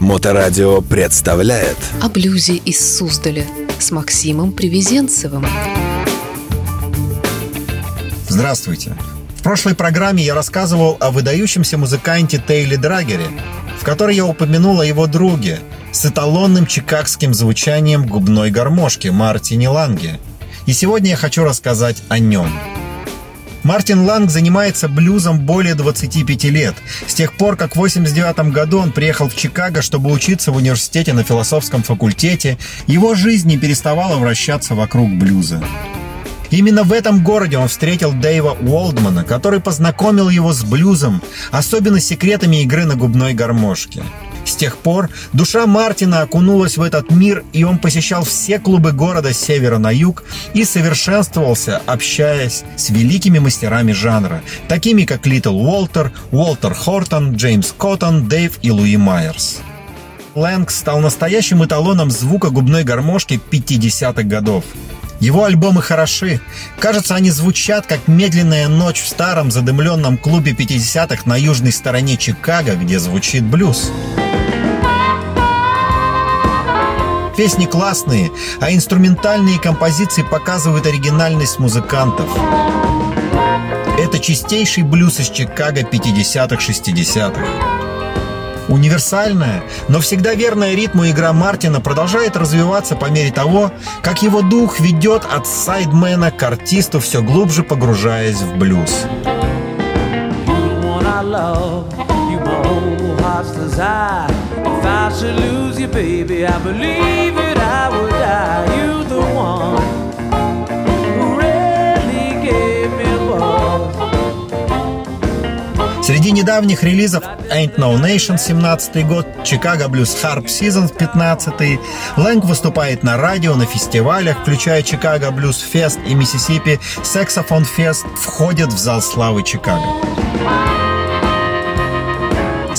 Моторадио представляет О блюзе из Суздаля с Максимом Привезенцевым. Здравствуйте. В прошлой программе я рассказывал о выдающемся музыканте Тейли Драгере, в которой я упомянул о его друге с эталонным чикагским звучанием губной гармошки Мартине Ланге. И сегодня я хочу рассказать о нем – Мартин Ланг занимается блюзом более 25 лет. С тех пор, как в 89 году он приехал в Чикаго, чтобы учиться в университете на философском факультете, его жизнь не переставала вращаться вокруг блюза. Именно в этом городе он встретил Дэйва Уолдмана, который познакомил его с блюзом, особенно секретами игры на губной гармошке. С тех пор душа Мартина окунулась в этот мир, и он посещал все клубы города с севера на юг и совершенствовался, общаясь с великими мастерами жанра, такими как Литл Уолтер, Уолтер Хортон, Джеймс Коттон, Дэйв и Луи Майерс. Лэнг стал настоящим эталоном звука губной гармошки 50-х годов. Его альбомы хороши. Кажется, они звучат как медленная ночь в старом задымленном клубе 50-х на южной стороне Чикаго, где звучит блюз. Песни классные, а инструментальные композиции показывают оригинальность музыкантов. Это чистейший блюз из Чикаго 50-х, 60-х. Универсальная, но всегда верная ритму игра Мартина продолжает развиваться по мере того, как его дух ведет от сайдмена к артисту, все глубже погружаясь в блюз. If I should lose you, baby, I believe it, I would die. You the one. Среди недавних релизов Ain't No Nation 17 год, Chicago Blues Harp Season 15 Лэнг выступает на радио, на фестивалях, включая Chicago Blues Fest и Mississippi Saxophone Fest, входит в зал славы Чикаго.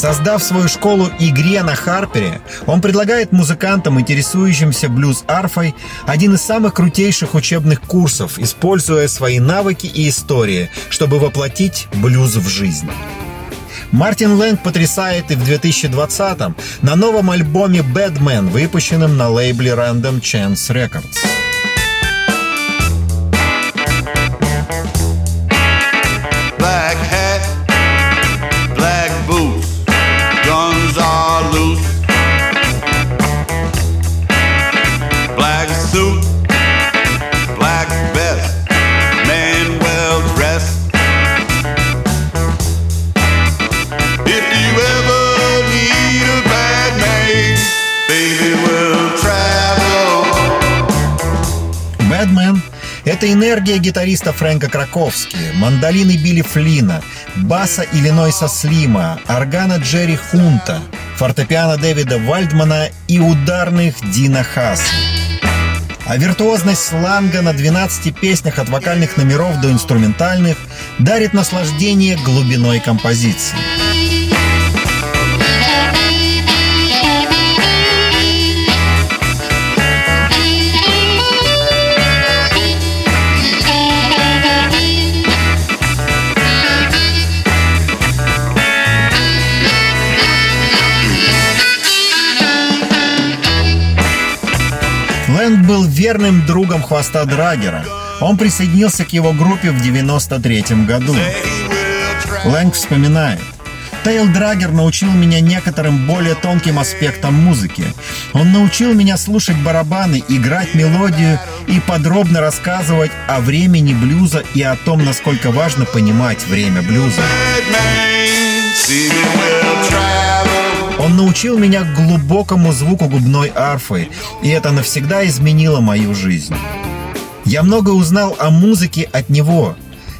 Создав свою школу игре на Харпере, он предлагает музыкантам, интересующимся блюз-арфой, один из самых крутейших учебных курсов, используя свои навыки и истории, чтобы воплотить блюз в жизнь. Мартин Лэнг потрясает и в 2020-м на новом альбоме Man, выпущенном на лейбле Random Chance Records. Энергия гитариста Фрэнка Краковски, мандолины Билли Флина, баса Иллинойса Слима, органа Джерри Хунта, фортепиано Дэвида Вальдмана и ударных Дина Хасса. А виртуозность сланга на 12 песнях от вокальных номеров до инструментальных дарит наслаждение глубиной композиции. Верным другом хвоста Драгера. Он присоединился к его группе в 93 году. Лэнг вспоминает. Тейл Драгер научил меня некоторым более тонким аспектам музыки. Он научил меня слушать барабаны, играть мелодию и подробно рассказывать о времени блюза и о том, насколько важно понимать время блюза. Он научил меня глубокому звуку губной арфы, и это навсегда изменило мою жизнь. Я много узнал о музыке от него.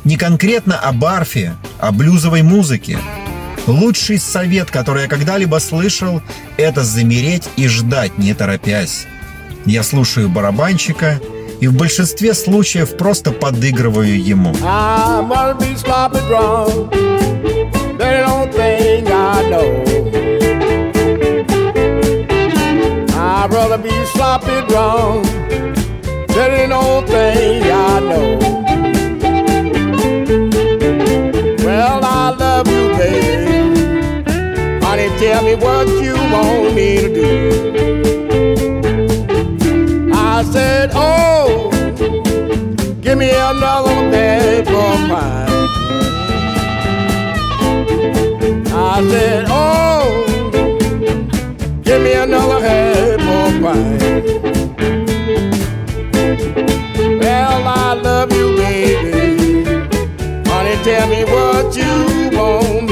Не конкретно об арфе, а блюзовой музыке. Лучший совет, который я когда-либо слышал, это замереть и ждать, не торопясь. Я слушаю барабанщика и в большинстве случаев просто подыгрываю ему. I'd be sloppy drunk than an old thing I know. Well, I love you, baby. Honey, tell me what you want me to do. I said, Oh, give me another paper of pie. I said, tell me what you want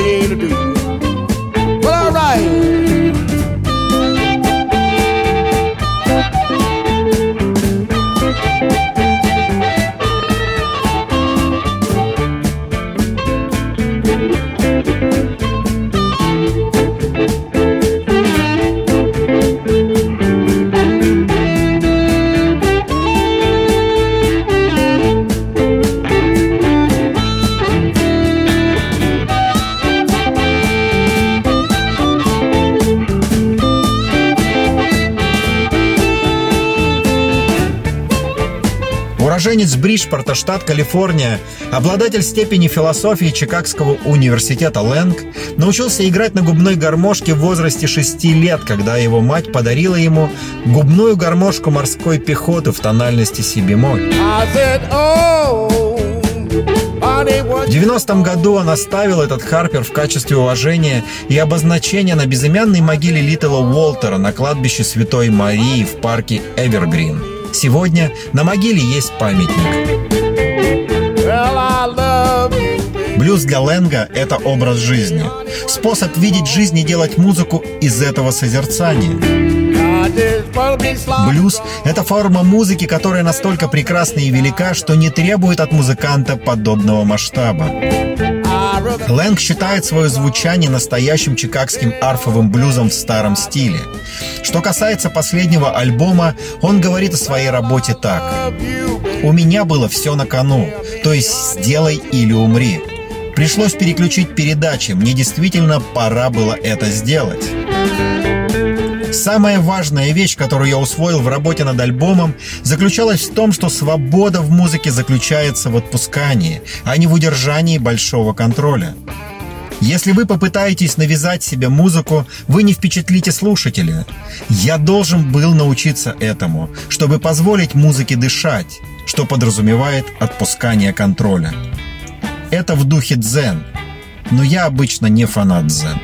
Уроженец Бриджпорта, штат Калифорния, обладатель степени философии Чикагского университета Лэнг, научился играть на губной гармошке в возрасте 6 лет, когда его мать подарила ему губную гармошку морской пехоты в тональности си В 90-м году он оставил этот Харпер в качестве уважения и обозначения на безымянной могиле Литла Уолтера на кладбище Святой Марии в парке Эвергрин. Сегодня на могиле есть памятник. Блюз для Лэнга – это образ жизни. Способ видеть жизнь и делать музыку из этого созерцания. Блюз – это форма музыки, которая настолько прекрасна и велика, что не требует от музыканта подобного масштаба. Лэнг считает свое звучание настоящим чикагским арфовым блюзом в старом стиле. Что касается последнего альбома, он говорит о своей работе так. «У меня было все на кону, то есть сделай или умри». Пришлось переключить передачи, мне действительно пора было это сделать. Самая важная вещь, которую я усвоил в работе над альбомом, заключалась в том, что свобода в музыке заключается в отпускании, а не в удержании большого контроля. Если вы попытаетесь навязать себе музыку, вы не впечатлите слушателя. Я должен был научиться этому, чтобы позволить музыке дышать, что подразумевает отпускание контроля. Это в духе дзен, но я обычно не фанат дзен.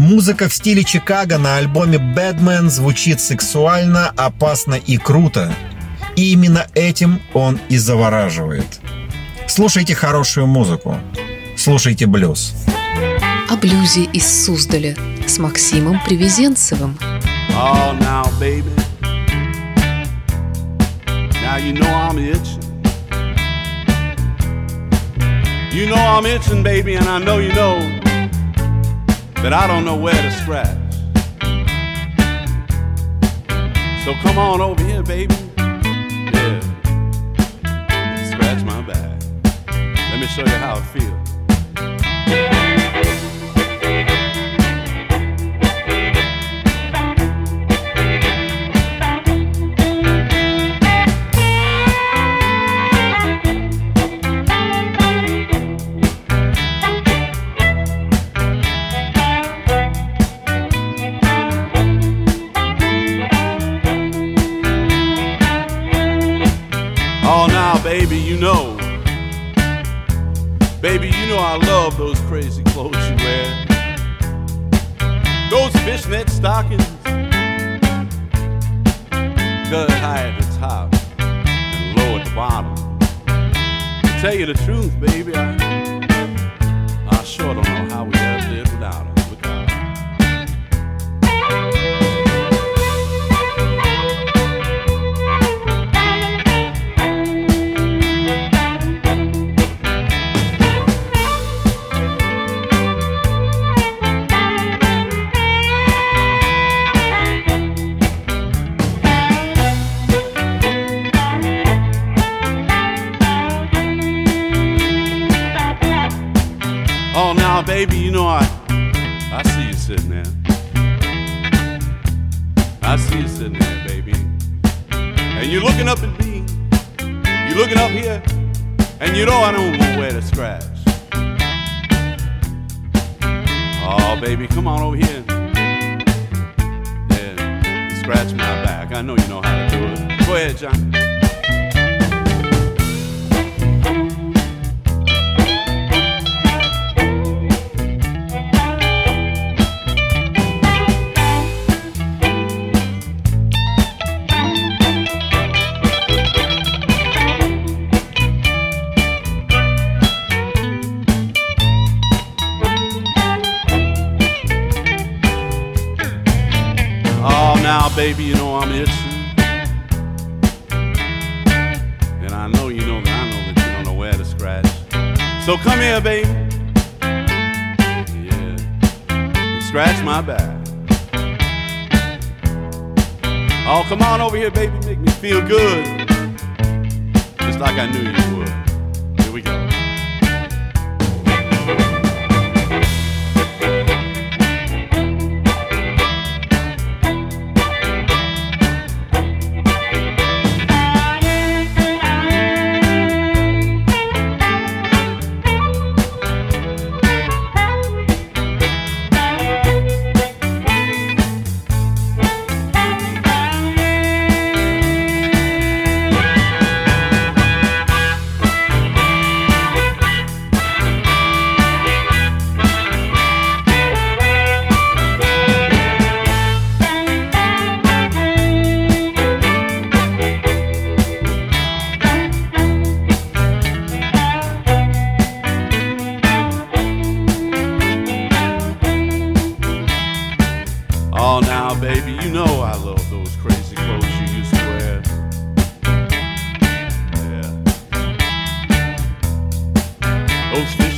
Музыка в стиле Чикаго на альбоме «Бэдмен» звучит сексуально, опасно и круто. И именно этим он и завораживает. Слушайте хорошую музыку. Слушайте блюз. О блюзе из Суздаля с Максимом Привезенцевым. Oh, now, baby. Now you know I'm itching. You know I'm itching, baby, and I know you know that I don't know where to scratch. So come on over here, baby. Yeah. Scratch my back. Let me show you how it feels. Baby, you know I love those crazy clothes you wear. Those fishnet stockings, cut high at the top and low at the bottom. To tell you the truth, baby, I, I sure don't sitting there. I see you sitting there, baby, and you're looking up at me. You're looking up here, and you know I don't know where to scratch. Oh, baby, come on over here. Yeah, scratch my back. I know you know how to do it. Go ahead, John. Baby, you know I'm itching. And I know you know that I know that you don't know where to scratch. So come here, baby. Yeah. Scratch my back. Oh, come on over here, baby. Make me feel good. Just like I knew you would. Here we go.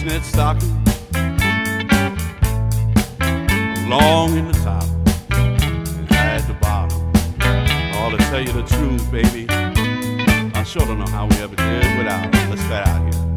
Fishnet stockings, long in the top and high at the bottom. Oh, to tell you the truth, baby, I sure don't know how we ever did without it. Let's get out here.